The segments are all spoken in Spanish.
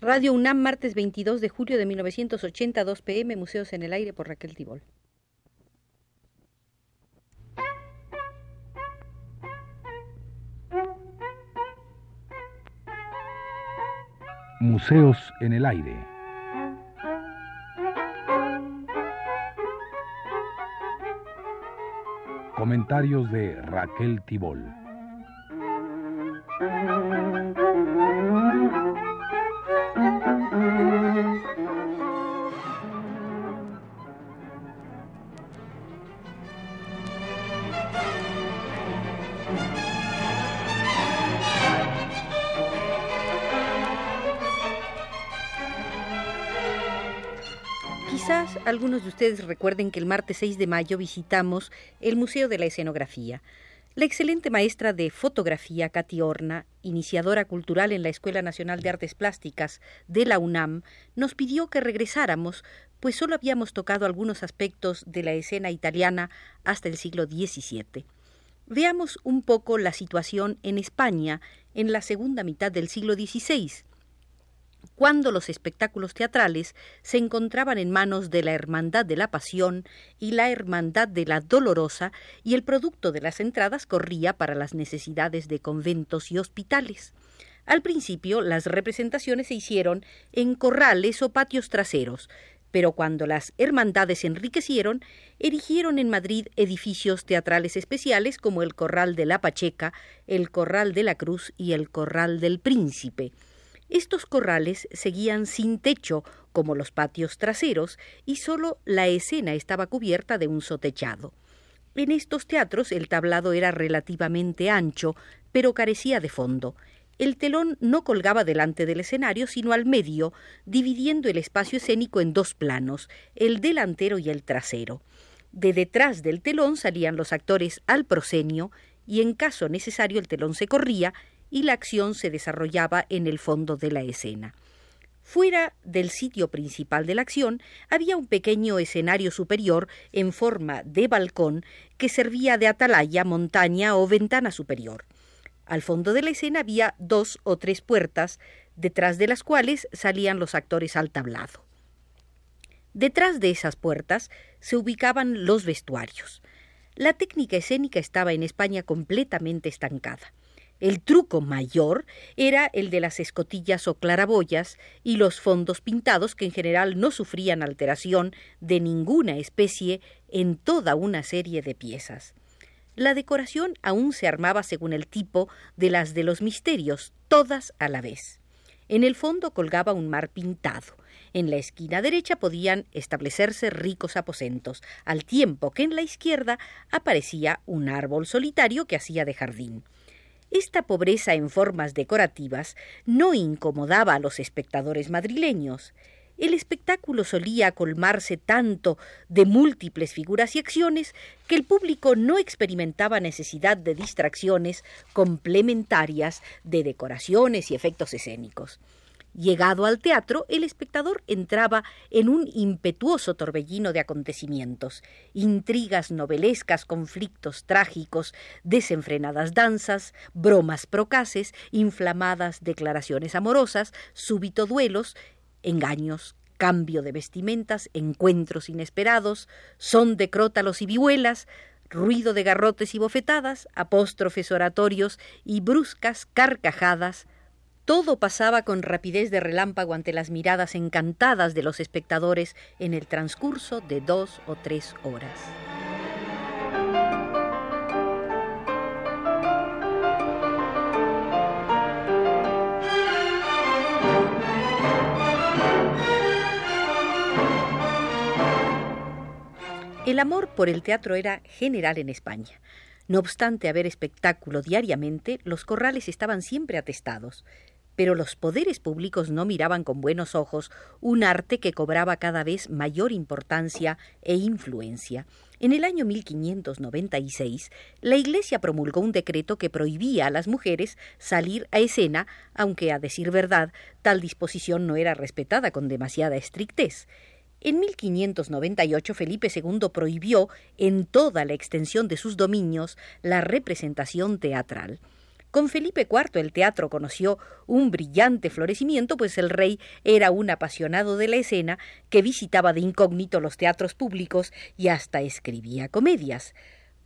Radio UNAM, martes 22 de julio de 1982 pm, Museos en el Aire por Raquel Tibol. Museos en el Aire. Comentarios de Raquel Tibol. De ustedes recuerden que el martes 6 de mayo visitamos el Museo de la Escenografía. La excelente maestra de fotografía, Katy Horna, iniciadora cultural en la Escuela Nacional de Artes Plásticas de la UNAM, nos pidió que regresáramos, pues solo habíamos tocado algunos aspectos de la escena italiana hasta el siglo XVII. Veamos un poco la situación en España en la segunda mitad del siglo XVI, cuando los espectáculos teatrales se encontraban en manos de la Hermandad de la Pasión y la Hermandad de la Dolorosa, y el producto de las entradas corría para las necesidades de conventos y hospitales. Al principio las representaciones se hicieron en corrales o patios traseros, pero cuando las hermandades enriquecieron, erigieron en Madrid edificios teatrales especiales como el Corral de la Pacheca, el Corral de la Cruz y el Corral del Príncipe. Estos corrales seguían sin techo, como los patios traseros, y sólo la escena estaba cubierta de un sotechado. En estos teatros el tablado era relativamente ancho, pero carecía de fondo. El telón no colgaba delante del escenario, sino al medio, dividiendo el espacio escénico en dos planos, el delantero y el trasero. De detrás del telón salían los actores al proscenio, y en caso necesario el telón se corría y la acción se desarrollaba en el fondo de la escena. Fuera del sitio principal de la acción había un pequeño escenario superior en forma de balcón que servía de atalaya, montaña o ventana superior. Al fondo de la escena había dos o tres puertas, detrás de las cuales salían los actores al tablado. Detrás de esas puertas se ubicaban los vestuarios. La técnica escénica estaba en España completamente estancada. El truco mayor era el de las escotillas o claraboyas y los fondos pintados que en general no sufrían alteración de ninguna especie en toda una serie de piezas. La decoración aún se armaba según el tipo de las de los misterios, todas a la vez. En el fondo colgaba un mar pintado. En la esquina derecha podían establecerse ricos aposentos, al tiempo que en la izquierda aparecía un árbol solitario que hacía de jardín. Esta pobreza en formas decorativas no incomodaba a los espectadores madrileños. El espectáculo solía colmarse tanto de múltiples figuras y acciones que el público no experimentaba necesidad de distracciones complementarias de decoraciones y efectos escénicos. Llegado al teatro, el espectador entraba en un impetuoso torbellino de acontecimientos, intrigas novelescas, conflictos trágicos, desenfrenadas danzas, bromas procaces, inflamadas declaraciones amorosas, súbito duelos, engaños, cambio de vestimentas, encuentros inesperados, son de crótalos y vihuelas, ruido de garrotes y bofetadas, apóstrofes oratorios y bruscas carcajadas, todo pasaba con rapidez de relámpago ante las miradas encantadas de los espectadores en el transcurso de dos o tres horas. El amor por el teatro era general en España. No obstante haber espectáculo diariamente, los corrales estaban siempre atestados pero los poderes públicos no miraban con buenos ojos un arte que cobraba cada vez mayor importancia e influencia. En el año 1596, la Iglesia promulgó un decreto que prohibía a las mujeres salir a escena, aunque a decir verdad, tal disposición no era respetada con demasiada estrictez. En 1598 Felipe II prohibió en toda la extensión de sus dominios la representación teatral. Con Felipe IV el teatro conoció un brillante florecimiento, pues el rey era un apasionado de la escena que visitaba de incógnito los teatros públicos y hasta escribía comedias.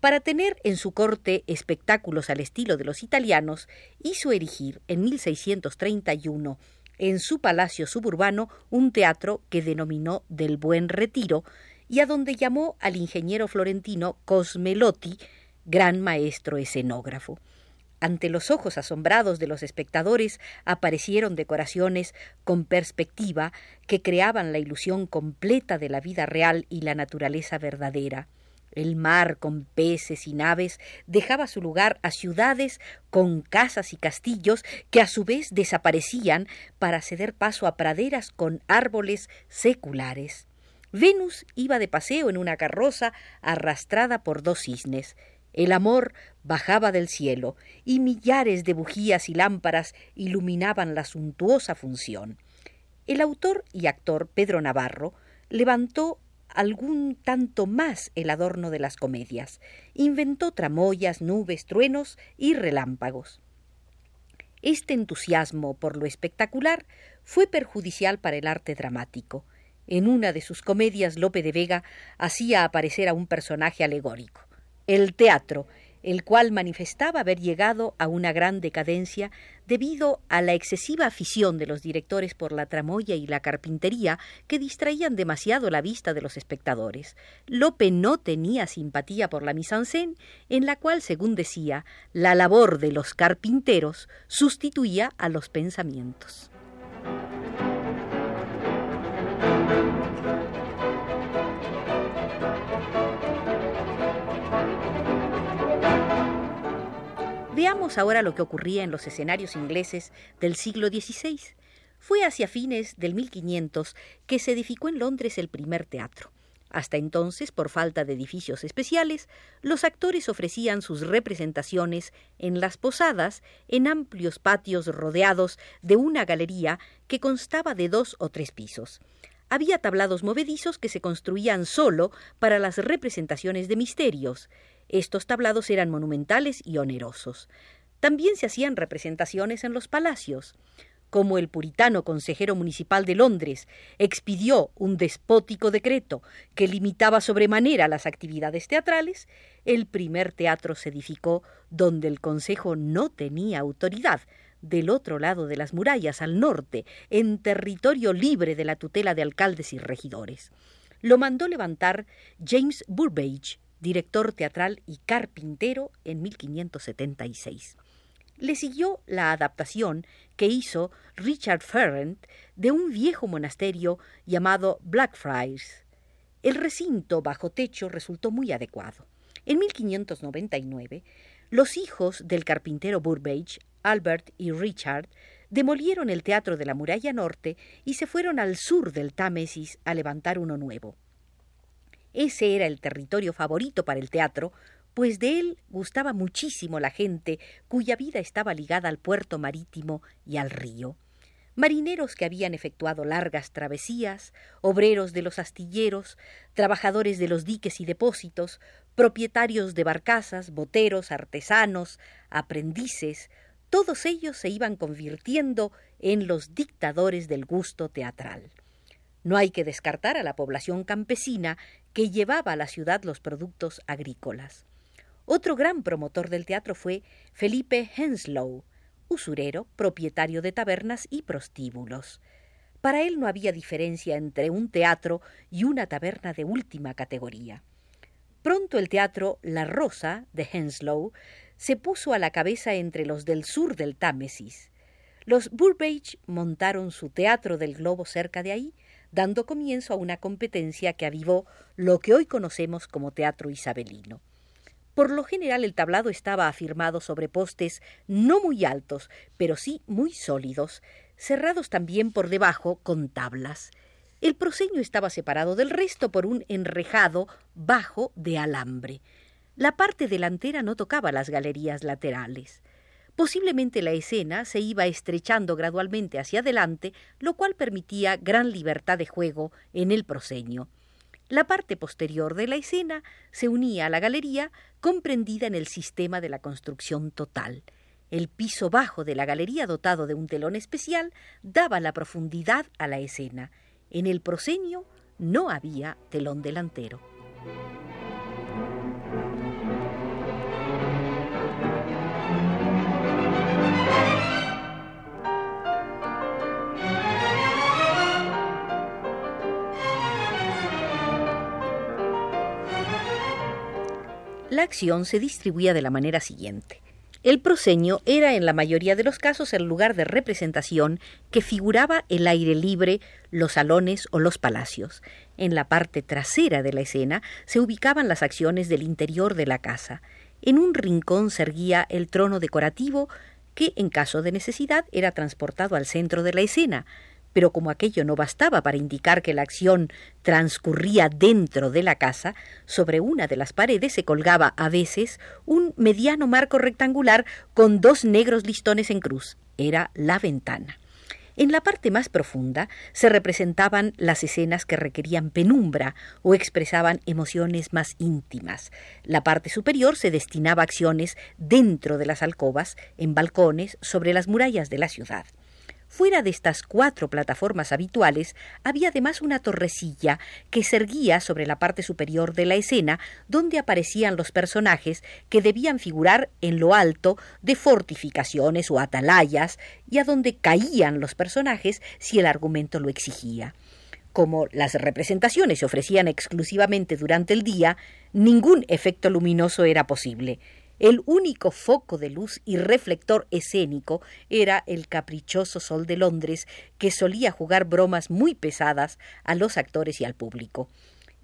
Para tener en su corte espectáculos al estilo de los italianos, hizo erigir en 1631 en su palacio suburbano un teatro que denominó del Buen Retiro y a donde llamó al ingeniero florentino Cosmelotti, gran maestro escenógrafo. Ante los ojos asombrados de los espectadores aparecieron decoraciones con perspectiva que creaban la ilusión completa de la vida real y la naturaleza verdadera. El mar con peces y naves dejaba su lugar a ciudades con casas y castillos que a su vez desaparecían para ceder paso a praderas con árboles seculares. Venus iba de paseo en una carroza arrastrada por dos cisnes. El amor bajaba del cielo y millares de bujías y lámparas iluminaban la suntuosa función. El autor y actor Pedro Navarro levantó algún tanto más el adorno de las comedias. Inventó tramoyas, nubes, truenos y relámpagos. Este entusiasmo por lo espectacular fue perjudicial para el arte dramático. En una de sus comedias Lope de Vega hacía aparecer a un personaje alegórico. El teatro, el cual manifestaba haber llegado a una gran decadencia debido a la excesiva afición de los directores por la tramoya y la carpintería que distraían demasiado la vista de los espectadores. Lope no tenía simpatía por la mise-en-scène, en la cual, según decía, la labor de los carpinteros sustituía a los pensamientos. Veamos ahora lo que ocurría en los escenarios ingleses del siglo XVI. Fue hacia fines del 1500 que se edificó en Londres el primer teatro. Hasta entonces, por falta de edificios especiales, los actores ofrecían sus representaciones en las posadas, en amplios patios rodeados de una galería que constaba de dos o tres pisos. Había tablados movedizos que se construían solo para las representaciones de misterios. Estos tablados eran monumentales y onerosos. También se hacían representaciones en los palacios. Como el puritano consejero municipal de Londres expidió un despótico decreto que limitaba sobremanera las actividades teatrales, el primer teatro se edificó donde el consejo no tenía autoridad, del otro lado de las murallas, al norte, en territorio libre de la tutela de alcaldes y regidores. Lo mandó levantar James Burbage, director teatral y carpintero en 1576. Le siguió la adaptación que hizo Richard Ferrand de un viejo monasterio llamado Blackfriars. El recinto bajo techo resultó muy adecuado. En 1599, los hijos del carpintero Burbage, Albert y Richard, demolieron el teatro de la muralla norte y se fueron al sur del Támesis a levantar uno nuevo. Ese era el territorio favorito para el teatro, pues de él gustaba muchísimo la gente cuya vida estaba ligada al puerto marítimo y al río. Marineros que habían efectuado largas travesías, obreros de los astilleros, trabajadores de los diques y depósitos, propietarios de barcazas, boteros, artesanos, aprendices, todos ellos se iban convirtiendo en los dictadores del gusto teatral. No hay que descartar a la población campesina que llevaba a la ciudad los productos agrícolas. Otro gran promotor del teatro fue Felipe Henslow, usurero, propietario de tabernas y prostíbulos. Para él no había diferencia entre un teatro y una taberna de última categoría. Pronto el teatro La Rosa de Henslow se puso a la cabeza entre los del sur del Támesis. Los Burbage montaron su teatro del globo cerca de ahí, dando comienzo a una competencia que avivó lo que hoy conocemos como teatro isabelino. Por lo general el tablado estaba afirmado sobre postes no muy altos, pero sí muy sólidos, cerrados también por debajo con tablas. El proscenio estaba separado del resto por un enrejado bajo de alambre. La parte delantera no tocaba las galerías laterales. Posiblemente la escena se iba estrechando gradualmente hacia adelante, lo cual permitía gran libertad de juego en el proscenio. La parte posterior de la escena se unía a la galería comprendida en el sistema de la construcción total. El piso bajo de la galería dotado de un telón especial daba la profundidad a la escena. En el proscenio no había telón delantero. La acción se distribuía de la manera siguiente. El proscenio era en la mayoría de los casos el lugar de representación que figuraba el aire libre, los salones o los palacios. En la parte trasera de la escena se ubicaban las acciones del interior de la casa. En un rincón se erguía el trono decorativo que, en caso de necesidad, era transportado al centro de la escena, pero como aquello no bastaba para indicar que la acción transcurría dentro de la casa, sobre una de las paredes se colgaba a veces un mediano marco rectangular con dos negros listones en cruz. Era la ventana. En la parte más profunda se representaban las escenas que requerían penumbra o expresaban emociones más íntimas. La parte superior se destinaba a acciones dentro de las alcobas, en balcones, sobre las murallas de la ciudad. Fuera de estas cuatro plataformas habituales había además una torrecilla que se erguía sobre la parte superior de la escena donde aparecían los personajes que debían figurar en lo alto de fortificaciones o atalayas y a donde caían los personajes si el argumento lo exigía. Como las representaciones se ofrecían exclusivamente durante el día, ningún efecto luminoso era posible. El único foco de luz y reflector escénico era el caprichoso sol de Londres, que solía jugar bromas muy pesadas a los actores y al público.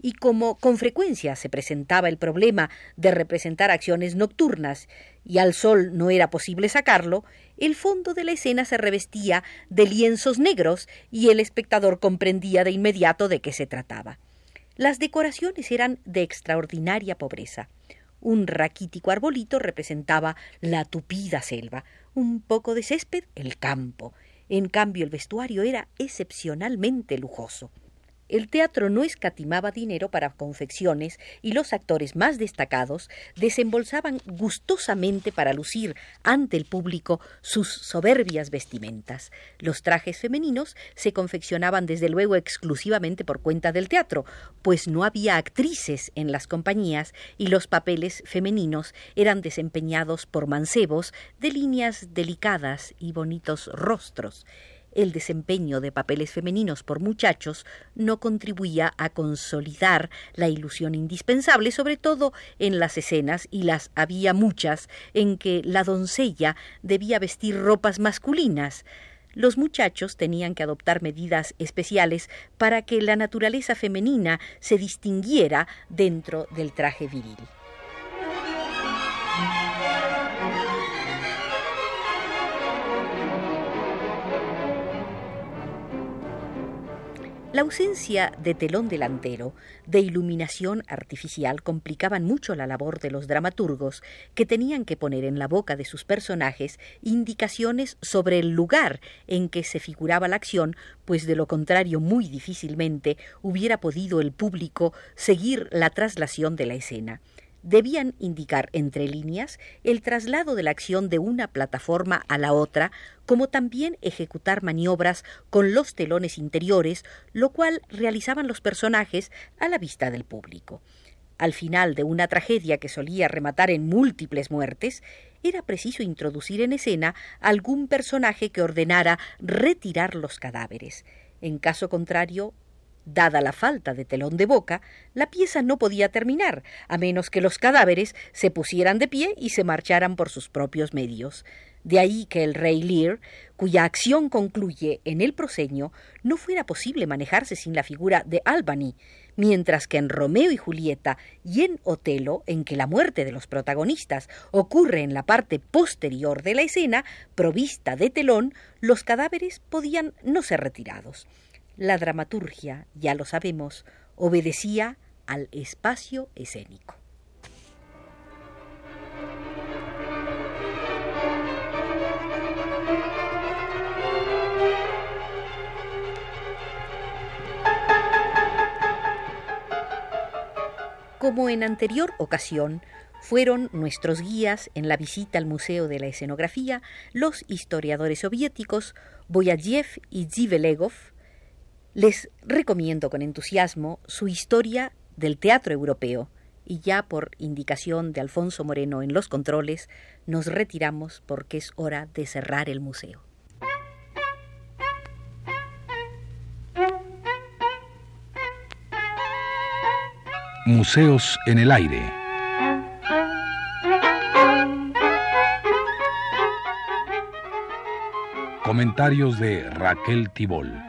Y como con frecuencia se presentaba el problema de representar acciones nocturnas y al sol no era posible sacarlo, el fondo de la escena se revestía de lienzos negros y el espectador comprendía de inmediato de qué se trataba. Las decoraciones eran de extraordinaria pobreza. Un raquítico arbolito representaba la tupida selva, un poco de césped el campo. En cambio el vestuario era excepcionalmente lujoso. El teatro no escatimaba dinero para confecciones y los actores más destacados desembolsaban gustosamente para lucir ante el público sus soberbias vestimentas. Los trajes femeninos se confeccionaban desde luego exclusivamente por cuenta del teatro, pues no había actrices en las compañías y los papeles femeninos eran desempeñados por mancebos de líneas delicadas y bonitos rostros el desempeño de papeles femeninos por muchachos no contribuía a consolidar la ilusión indispensable, sobre todo en las escenas, y las había muchas, en que la doncella debía vestir ropas masculinas. Los muchachos tenían que adoptar medidas especiales para que la naturaleza femenina se distinguiera dentro del traje viril. La ausencia de telón delantero, de iluminación artificial, complicaban mucho la labor de los dramaturgos, que tenían que poner en la boca de sus personajes indicaciones sobre el lugar en que se figuraba la acción, pues de lo contrario muy difícilmente hubiera podido el público seguir la traslación de la escena debían indicar entre líneas el traslado de la acción de una plataforma a la otra, como también ejecutar maniobras con los telones interiores, lo cual realizaban los personajes a la vista del público. Al final de una tragedia que solía rematar en múltiples muertes, era preciso introducir en escena algún personaje que ordenara retirar los cadáveres. En caso contrario, Dada la falta de telón de boca, la pieza no podía terminar, a menos que los cadáveres se pusieran de pie y se marcharan por sus propios medios. De ahí que el rey Lear, cuya acción concluye en el proscenio, no fuera posible manejarse sin la figura de Albany, mientras que en Romeo y Julieta y en Otelo, en que la muerte de los protagonistas ocurre en la parte posterior de la escena, provista de telón, los cadáveres podían no ser retirados. La dramaturgia, ya lo sabemos, obedecía al espacio escénico. Como en anterior ocasión, fueron nuestros guías en la visita al Museo de la Escenografía los historiadores soviéticos Boyayev y Zivelegov. Les recomiendo con entusiasmo su historia del teatro europeo y ya por indicación de Alfonso Moreno en los controles nos retiramos porque es hora de cerrar el museo. Museos en el aire. Comentarios de Raquel Tibol.